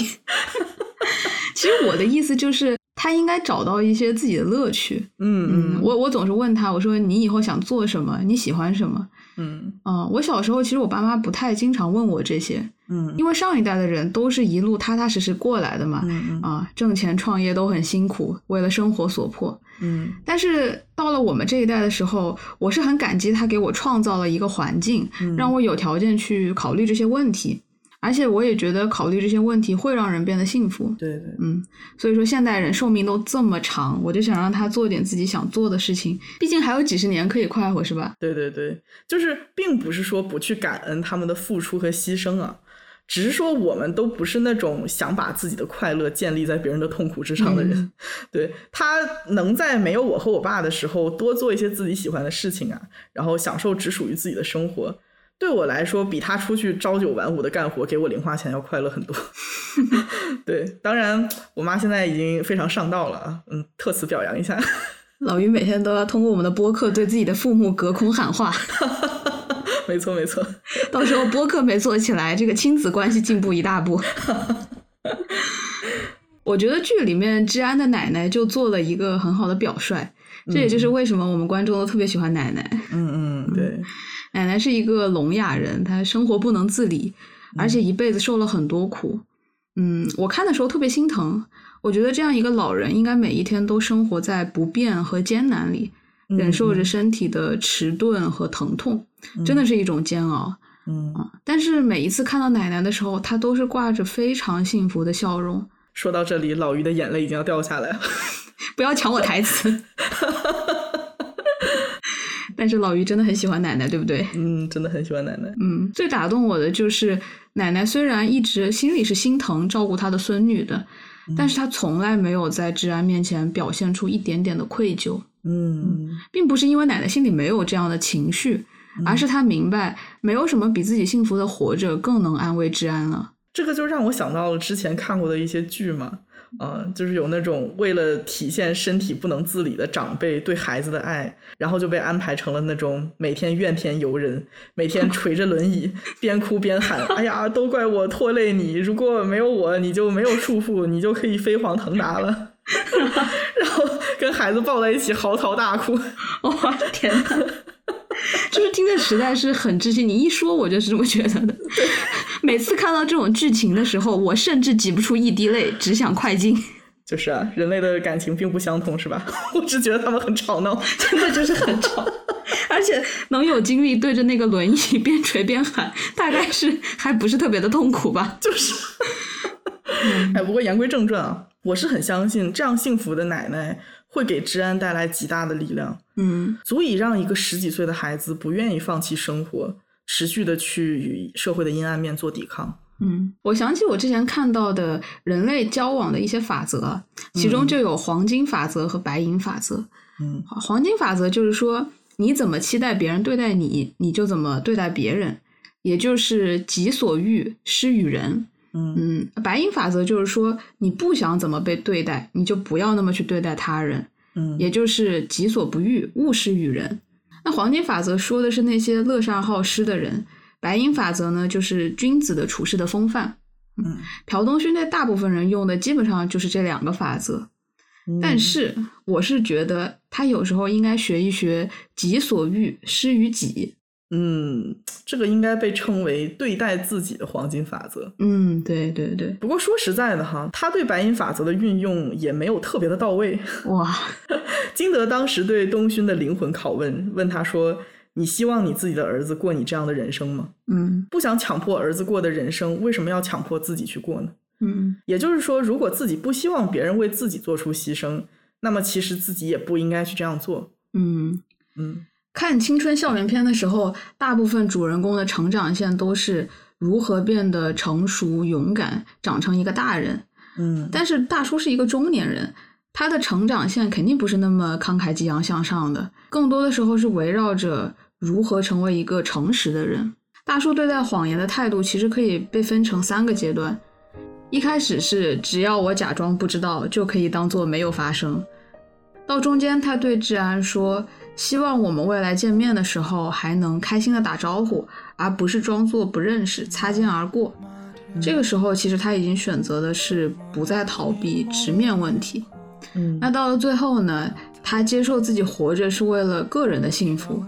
C: 其实我的意思就是，他应该找到一些自己的乐趣。
B: 嗯
C: 嗯，我我总是问他，我说你以后想做什么？你喜欢什么？
B: 嗯
C: 嗯，我小时候其实我爸妈不太经常问我这些，
B: 嗯
C: 因为上一代的人都是一路踏踏实实过来的嘛。
B: 嗯
C: 啊，挣钱创业都很辛苦，为了生活所迫。
B: 嗯
C: 但是到了我们这一代的时候，我是很感激他给我创造了一个环境，
B: 嗯
C: 让我有条件去考虑这些问题，而且我也觉得考虑这些问题会让人变得幸福。
B: 对对，
C: 嗯，所以说现代人寿命都这么长，我就想让他做点自己想做的事情，毕竟还有几十年可以快活，是吧？
B: 对对对，就是并不是说不去感恩他们的付出和牺牲啊，只是说我们都不是那种想把自己的快乐建立在别人的痛苦之上的人。
C: 嗯
B: 对他能在没有我和我爸的时候多做一些自己喜欢的事情啊，然后享受只属于自己的生活。对我来说，比他出去朝九晚五的干活给我零花钱要快乐很多。对，当然我妈现在已经非常上道了啊，嗯，特此表扬一下。
C: 老于每天都要通过我们的播客对自己的父母隔空喊话，
B: 没错，没错。
C: 到时候播客没做起来，这个亲子关系进步一大步。我觉得剧里面治安的奶奶就做了一个很好的表率，这也就是为什么我们观众都特别喜欢奶奶。
B: 嗯嗯，对，
C: 奶奶是一个聋哑人，她生活不能自理，而且一辈子受了很多苦。嗯，我看的时候特别心疼。我觉得这样一个老人，应该每一天都生活在不便和艰难里，忍受着身体的迟钝和疼痛，真的是一种煎熬。
B: 嗯，
C: 但是每一次看到奶奶的时候，她都是挂着非常幸福的笑容。
B: 说到这里，老于的眼泪已经要掉下来了。
C: 不要抢我台词。但是老于真的很喜欢奶奶，对不对？
B: 嗯，真的很喜欢奶奶。
C: 嗯，最打动我的就是奶奶虽然一直心里是心疼照顾她的孙女的，但是她从来没有在治安面前表现出一点点的愧疚，
B: 嗯
C: 并不是因为奶奶心里没有这样的情绪，而是她明白没有什么比自己幸福的活着更能安慰治安了。
B: 这个就让我想到了之前看过的一些剧嘛，嗯、就是有那种为了体现身体不能自理的长辈对孩子的爱，然后就被安排成了那种每天怨天尤人，每天捶着轮椅边哭边喊：“哎呀，都怪我拖累你！如果没有我，你就没有束缚，你就可以飞黄腾达了。”然后跟孩子抱在一起嚎啕大哭。
C: 我的天呐！就是听着实在是很窒息，你一说我就是这么觉得的。每次看到这种剧情的时候，我甚至挤不出一滴泪，只想快进。
B: 就是啊，人类的感情并不相同，是吧？我只觉得他们很吵闹。
C: 真的就是很吵，而且能有精力对着那个轮椅边捶边喊，大概是还不是特别的痛苦吧。
B: 就是，哎，不过言归正传啊，我是很相信这样幸福的奶奶会给治安带来极大的力量，
C: 嗯
B: 足以让一个十几岁的孩子不愿意放弃生活，持续的去与社会的阴暗面做抵抗。
C: 嗯，我想起我之前看到的人类交往的一些法则，其中就有黄金法则和白银法则。
B: 嗯
C: 黄金法则就是说，你怎么期待别人对待你，你就怎么对待别人，也就是己所欲施于人。
B: 嗯
C: 嗯，白银法则就是说，你不想怎么被对待，你就不要那么去对待他人，
B: 嗯
C: 也就是己所不欲，勿施于人。那黄金法则说的是那些乐善好施的人，白银法则呢，就是君子的处事的风范。
B: 嗯
C: 朴东勋对大部分人用的基本上就是这两个法则，
B: 嗯
C: 但是我是觉得他有时候应该学一学己所欲施于己。
B: 嗯，这个应该被称为对待自己的黄金法则。
C: 嗯，对对对，
B: 不过说实在的哈，他对白银法则的运用也没有特别的到位。
C: 哇，
B: 金德当时对东勋的灵魂拷问，问他说：“你希望你自己的儿子过你这样的人生吗？
C: 嗯
B: 不想强迫儿子过的人生，为什么要强迫自己去过呢？”
C: 嗯
B: 也就是说，如果自己不希望别人为自己做出牺牲，那么其实自己也不应该去这样做。
C: 嗯。
B: 嗯
C: 看青春校园片的时候，大部分主人公的成长线都是如何变得成熟、勇敢，长成一个大人。
B: 嗯
C: 但是大叔是一个中年人，他的成长线肯定不是那么慷慨激昂向上的，更多的时候是围绕着如何成为一个诚实的人。大叔对待谎言的态度其实可以被分成三个阶段，一开始是只要我假装不知道就可以当做没有发生，到中间他对治安说，希望我们未来见面的时候还能开心的打招呼，而不是装作不认识，擦肩而过。这个时候，其实他已经选择的是不再逃避，直面问题。
B: 嗯
C: 那到了最后呢，他接受自己活着是为了个人的幸福，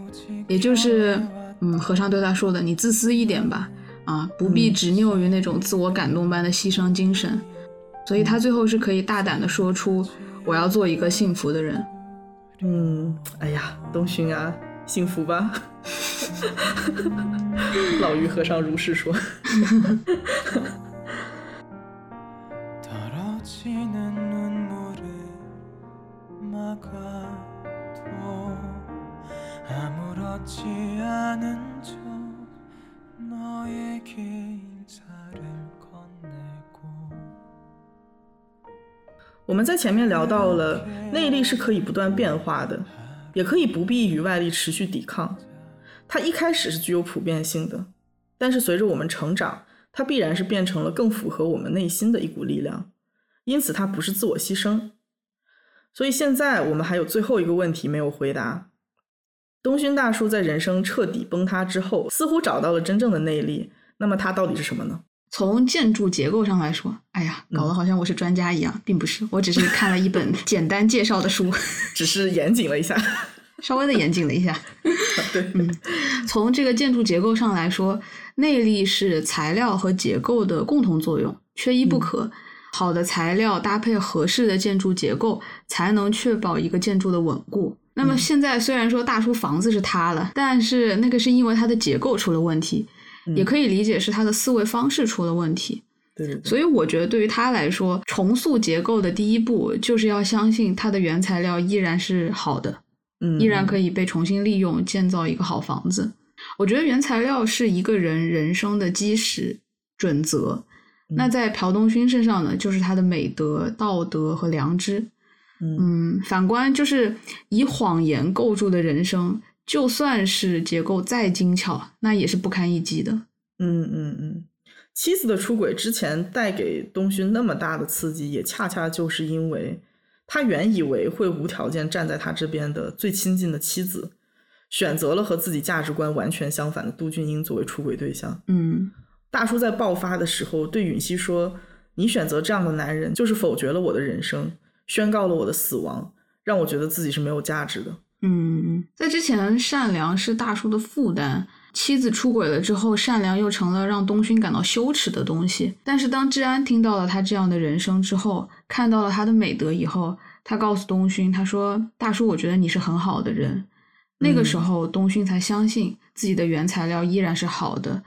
C: 也就是，嗯，和尚对他说的：“你自私一点吧，啊，不必执拗于那种自我感动般的牺牲精神。”所以他最后是可以大胆的说出：“我要做一个幸福的人。
B: 嗯，哎呀，东勋啊，幸福吧？老于和尚如是说。
A: 떨어지는 눈물을 막아도 아무렇지 않은 척 너에게
B: 我们在前面聊到了内力是可以不断变化的，也可以不必与外力持续抵抗。它一开始是具有普遍性的，但是随着我们成长，它必然是变成了更符合我们内心的一股力量。因此，它不是自我牺牲。所以现在我们还有最后一个问题没有回答：东勋大叔在人生彻底崩塌之后，似乎找到了真正的内力。那么，它到底是什么呢？
C: 从建筑结构上来说，哎呀，搞得好像我是专家一样，并不是，我只是看了一本 简单介绍的书，
B: 只是严谨了一下，
C: 稍微的严谨了一下。
B: 对，
C: 嗯，从这个建筑结构上来说，内力是材料和结构的共同作用，缺一不可。好的材料搭配合适的建筑结构，才能确保一个建筑的稳固。那么现在虽然说大叔房子是塌了，但是那个是因为它的结构出了问题，也可以理解是他的思维方式出了问题。
B: 对对对。
C: 所以我觉得对于他来说，重塑结构的第一步就是要相信它的原材料依然是好的，
B: 嗯，
C: 依然可以被重新利用，建造一个好房子。我觉得原材料是一个人人生的基石准则。那在朴东勋身上呢，就是他的美德、道德和良知。嗯，反观就是以谎言构筑的人生，就算是结构再精巧，那也是不堪一击的。
B: 嗯嗯嗯，妻子的出轨之前带给东勋那么大的刺激，也恰恰就是因为他原以为会无条件站在他这边的最亲近的妻子，选择了和自己价值观完全相反的杜俊英作为出轨对象。
C: 嗯。
B: 大叔在爆发的时候对允熙说：“你选择这样的男人，就是否决了我的人生，宣告了我的死亡，让我觉得自己是没有价值的。”
C: 嗯，在之前，善良是大叔的负担，妻子出轨了之后，善良又成了让东勋感到羞耻的东西。但是当治安听到了他这样的人生之后，看到了他的美德以后，他告诉东勋：“他说，大叔，我觉得你是很好的人。”那个时候，东勋才相信自己的原材料依然是好的。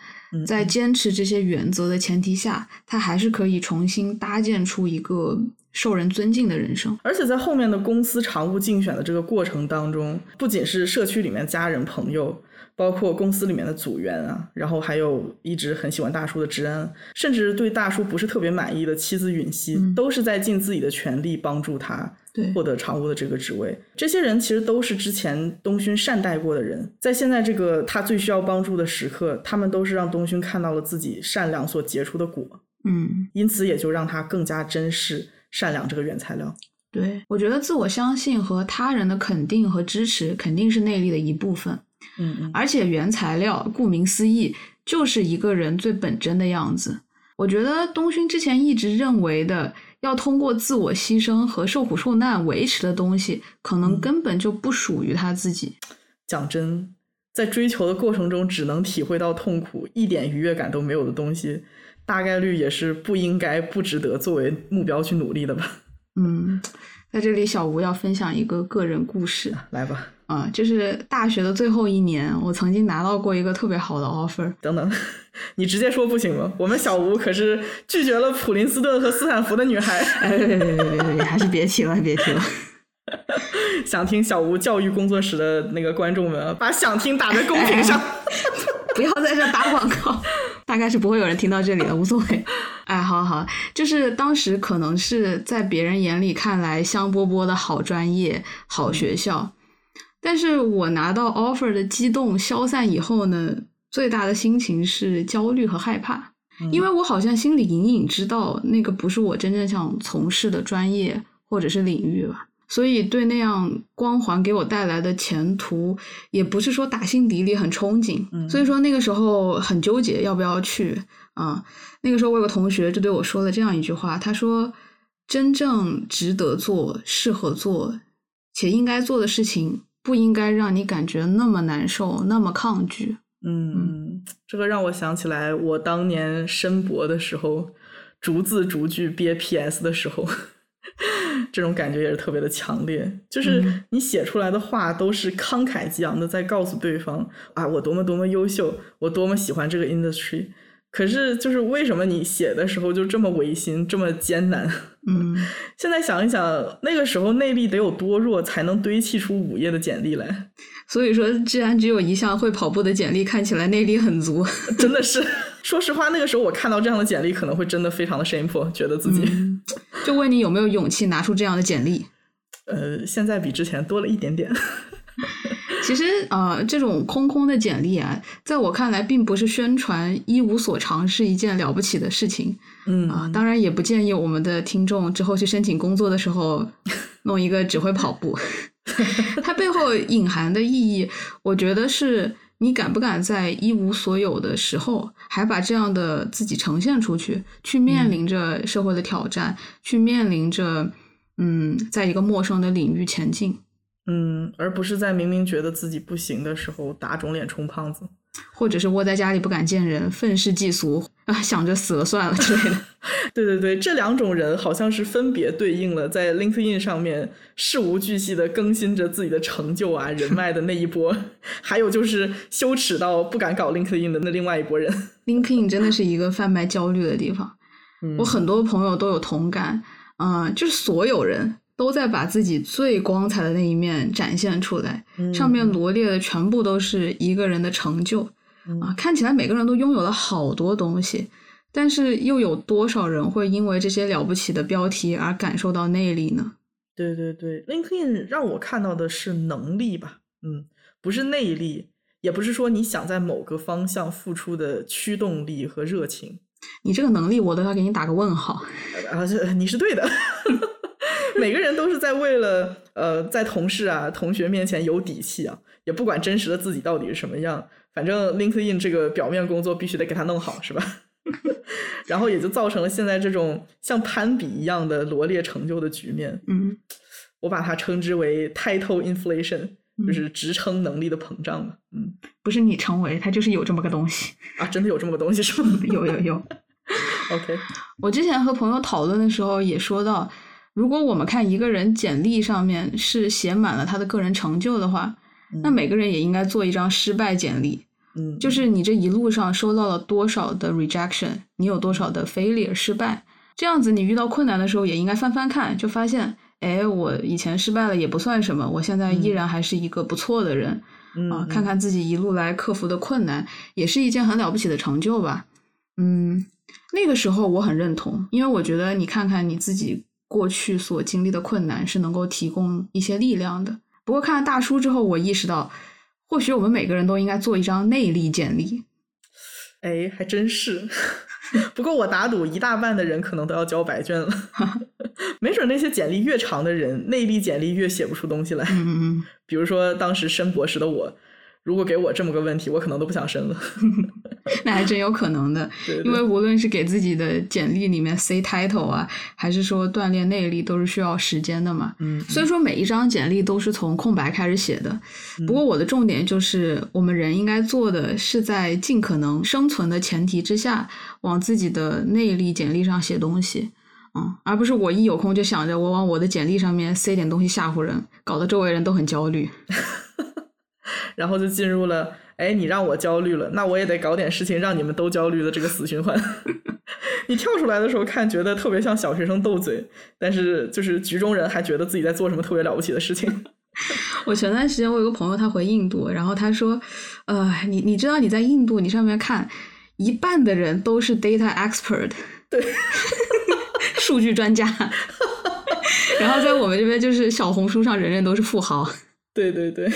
C: 在坚持这些原则的前提下，他还是可以重新搭建出一个受人尊敬的人生。
B: 而且在后面的公司常务竞选的这个过程当中，不仅是社区里面家人朋友，包括公司里面的组员啊，然后还有一直很喜欢大叔的治安，甚至对大叔不是特别满意的妻子允熙，都是在尽自己的全力帮助他。获得常务的这个职位，这些人其实都是之前东勋善待过的人，在现在这个他最需要帮助的时刻，他们都是让东勋看到了自己善良所结出的果，
C: 嗯，
B: 因此也就让他更加珍视善良这个原材料。
C: 对，我觉得自我相信和他人的肯定和支持肯定是内力的一部分，
B: 嗯，
C: 而且原材料顾名思义就是一个人最本真的样子。我觉得东勋之前一直认为的。要通过自我牺牲和受苦受难维持的东西，可能根本就不属于他自己。
B: 讲真，在追求的过程中只能体会到痛苦，一点愉悦感都没有的东西，大概率也是不应该、不值得作为目标去努力的吧。
C: 嗯，在这里，小吴要分享一个个人故事，
B: 来吧。
C: 啊，就是大学的最后一年，我曾经拿到过一个特别好的 offer。
B: 等等，你直接说不行吗？我们小吴可是拒绝了普林斯顿和斯坦福的女孩。
C: 别别别别别，还是别提了，别提了。
B: 想听小吴教育工作室的那个观众们，把想听打在公屏上，
C: 不要在这打广告。大概是不会有人听到这里的，无所谓。哎，好好，就是当时可能是在别人眼里看来香饽饽的好专业、好学校。但是我拿到 offer 的激动消散以后呢，最大的心情是焦虑和害怕，因为我好像心里隐隐知道那个不是我真正想从事的专业或者是领域吧，所以对那样光环给我带来的前途，也不是说打心底里很憧憬，所以说那个时候很纠结要不要去啊。那个时候我有个同学就对我说了这样一句话，他说：“真正值得做、适合做且应该做的事情。”不应该让你感觉那么难受，那么抗拒。
B: 嗯，这个让我想起来，我当年申博的时候，逐字逐句憋 PS 的时候，这种感觉也是特别的强烈。就是你写出来的话都是慷慨激昂的，在告诉对方啊，我多么多么优秀，我多么喜欢这个 industry。可是，就是为什么你写的时候就这么违心，这么艰难？
C: 嗯，
B: 现在想一想，那个时候内力得有多弱，才能堆砌出五页的简历来？
C: 所以说，既然只有一项会跑步的简历看起来内力很足，
B: 真的是。说实话，那个时候我看到这样的简历，可能会真的非常的 shameful，觉得自己。
C: 就问你有没有勇气拿出这样的简历？
B: 呃，现在比之前多了一点点。
C: 其实，呃，这种空空的简历啊，在我看来，并不是宣传一无所长是一件了不起的事情。
B: 嗯
C: 啊，当然也不建议我们的听众之后去申请工作的时候 弄一个只会跑步。它背后隐含的意义，我觉得是你敢不敢在一无所有的时候，还把这样的自己呈现出去，去面临着社会的挑战，去面临着嗯，在一个陌生的领域前进。
B: 嗯，而不是在明明觉得自己不行的时候打肿脸充胖子，
C: 或者是窝在家里不敢见人，愤世嫉俗啊，想着死了算了之类的。
B: 对对对，这两种人好像是分别对应了在 LinkedIn 上面事无巨细的更新着自己的成就啊、人脉的那一波，还有就是羞耻到不敢搞 LinkedIn 的那另外一拨人。
C: LinkedIn 真的是一个贩卖焦虑的地方，
B: 嗯
C: 我很多朋友都有同感，嗯、就是所有人都在把自己最光彩的那一面展现出来，
B: 嗯
C: 上面罗列的全部都是一个人的成就
B: 嗯
C: 啊，看起来每个人都拥有了好多东西，但是又有多少人会因为这些了不起的标题而感受到内力呢？
B: 对对对，LinkedIn 让我看到的是能力吧，嗯，不是内力，也不是说你想在某个方向付出的驱动力和热情。
C: 你这个能力，我都要给你打个问号。
B: 啊，这你是对的。每个人都是在为了呃，在同事啊、同学面前有底气啊，也不管真实的自己到底是什么样，反正 LinkedIn 这个表面工作必须得给他弄好，是吧？然后也就造成了现在这种像攀比一样的罗列成就的局面。
C: 嗯，
B: 我把它称之为 title inflation，就
C: 嗯
B: 是职称能力的膨胀嘛。嗯
C: 不是你成为，它就是有这么个东西。
B: 啊，真的有这么个东西是吗
C: 有有有。
B: OK，
C: 我之前和朋友讨论的时候也说到，如果我们看一个人简历上面是写满了他的个人成就的话，那每个人也应该做一张失败简历，
B: 嗯，
C: 就是你这一路上收到了多少的 rejection，你有多少的 failure 失败，这样子你遇到困难的时候也应该翻翻看，就发现，哎，我以前失败了也不算什么，我现在依然还是一个不错的人。
B: 嗯
C: 啊，看看自己一路来克服的困难，也是一件很了不起的成就吧。嗯，那个时候我很认同，因为我觉得你看看你自己过去所经历的困难，是能够提供一些力量的。不过看了大叔之后，我意识到，或许我们每个人都应该做一张内力简历。
B: 哎，还真是。不过我打赌，一大半的人可能都要交白卷了。没准那些简历越长的人，内力简历越写不出东西来。
C: 嗯嗯
B: 比如说当时申博士的我，如果给我这么个问题，我可能都不想申了。
C: 嗯，那还真有可能的。
B: 对对
C: 因为无论是给自己的简历里面塞 title 啊，还是说锻炼内力，都是需要时间的嘛。
B: 嗯，
C: 所以说每一张简历都是从空白开始写的。不过我的重点就是，我们人应该做的是在尽可能生存的前提之下，往自己的内力简历上写东西。嗯，而不是我一有空就想着我往我的简历上面塞点东西吓唬人，搞得周围人都很焦虑。
B: 然后就进入了，哎，你让我焦虑了，那我也得搞点事情让你们都焦虑的这个死循环。你跳出来的时候看，觉得特别像小学生斗嘴，但是就是局中人还觉得自己在做什么特别了不起的事情。
C: 我前段时间我有个朋友，他回印度，然后他说，呃，你你知道你在印度，你上面看一半的人都是 data expert，
B: 对，
C: 数据专家，然后在我们这边就是小红书上人人都是富豪。
B: 对对对，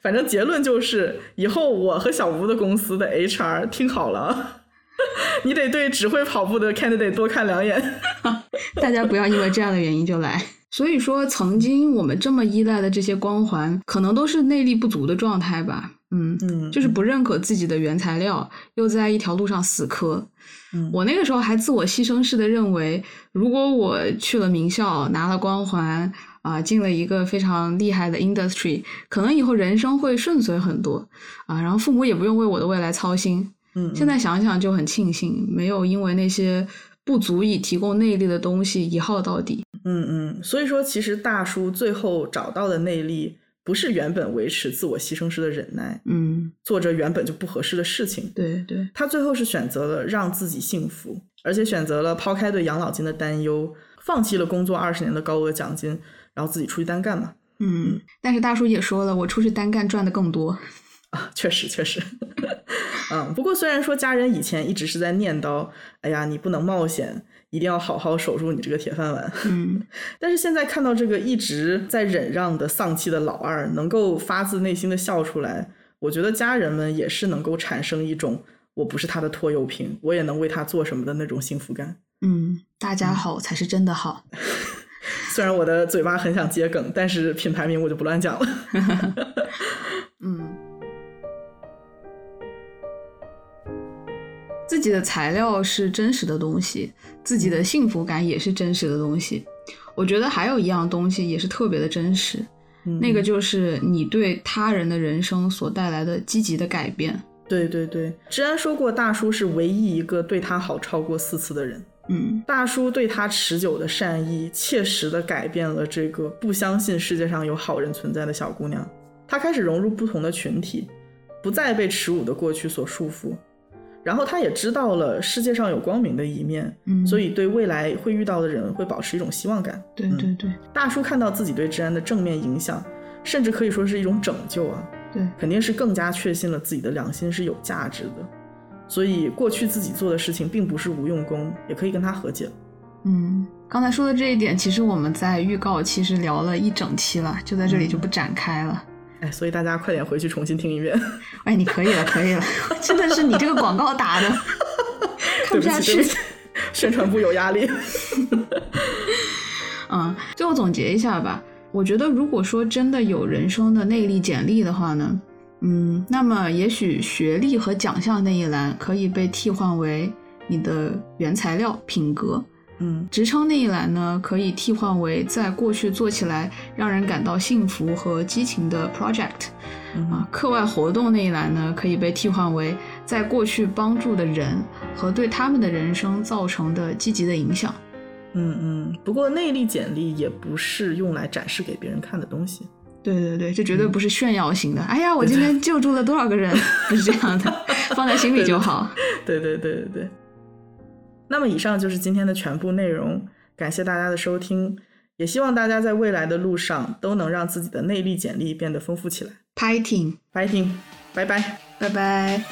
B: 反正结论就是，以后我和小吴的公司的 HR 听好了啊，你得对只会跑步的 candidate 多看两眼。
C: 大家不要因为这样的原因就来。所以说，曾经我们这么依赖的这些光环，可能都是内力不足的状态吧。嗯，
B: 嗯
C: 就是不认可自己的原材料，又在一条路上死磕。
B: 嗯
C: 我那个时候还自我牺牲式的认为，如果我去了名校，拿了光环，啊、进了一个非常厉害的 industry，可能以后人生会顺遂很多啊，然后父母也不用为我的未来操心。
B: 嗯，
C: 现在想想就很庆幸，没有因为那些不足以提供内力的东西一耗到底。
B: 嗯嗯，所以说其实大叔最后找到的内力，不是原本维持自我牺牲式的忍耐，
C: 嗯，
B: 做着原本就不合适的事情。
C: 对对，
B: 他最后是选择了让自己幸福，而且选择了抛开对养老金的担忧，放弃了工作二十年的高额奖金，然后自己出去单干嘛。
C: 嗯，但是大叔也说了，我出去单干赚的更多。
B: 啊，确实确实，嗯，不过虽然说家人以前一直是在念叨，哎呀，你不能冒险，一定要好好守住你这个铁饭碗。
C: 嗯
B: 但是现在看到这个一直在忍让的丧气的老二，能够发自内心的笑出来，我觉得家人们也是能够产生一种我不是他的拖油瓶，我也能为他做什么的那种幸福感。
C: 嗯，大家好才是真的好。
B: 虽然我的嘴巴很想接梗，但是品牌名我就不乱讲了。
C: 嗯，自己的材料是真实的东西，自己的幸福感也是真实的东西。我觉得还有一样东西也是特别的真实，
B: 嗯
C: 那个就是你对他人的人生所带来的积极的改变。
B: 对对对，之安说过，大叔是唯一一个对他好超过四次的人。
C: 嗯
B: 大叔对他持久的善意，切实的改变了这个不相信世界上有好人存在的小姑娘。她开始融入不同的群体，不再被耻辱的过去所束缚。然后她也知道了世界上有光明的一面，
C: 嗯，
B: 所以对未来会遇到的人会保持一种希望感。
C: 对对对
B: 大叔看到自己对治安的正面影响，甚至可以说是一种拯救啊，
C: 对，
B: 肯定是更加确信了自己的良心是有价值的。所以过去自己做的事情并不是无用功，也可以跟他和解。
C: 嗯，刚才说的这一点，其实我们在预告其实聊了一整期了，就在这里就不展开了。
B: 哎，所以大家快点回去重新听一遍。
C: 哎，你可以了，可以了，真的是你这个广告打的，看
B: 不
C: 下去
B: 宣传部有压力。
C: 嗯，最后总结一下吧。我觉得，如果说真的有人生的内力简历的话呢，嗯，那么也许学历和奖项那一栏可以被替换为你的原材料品格，
B: 嗯
C: 职称那一栏呢可以替换为在过去做起来让人感到幸福和激情的 project，
B: 嗯
C: 啊，课外活动那一栏呢可以被替换为在过去帮助的人和对他们的人生造成的积极的影响。
B: 嗯嗯。不过内力简历也不是用来展示给别人看的东西。
C: 对对对，这绝对不是炫耀型的。哎呀，我今天救助了多少个人，不是这样的，放在心里就好。
B: 对对对对对。那么以上就是今天的全部内容，感谢大家的收听，也希望大家在未来的路上都能让自己的内力简历变得丰富起来。Fighting，Fighting，拜拜。
C: 拜拜。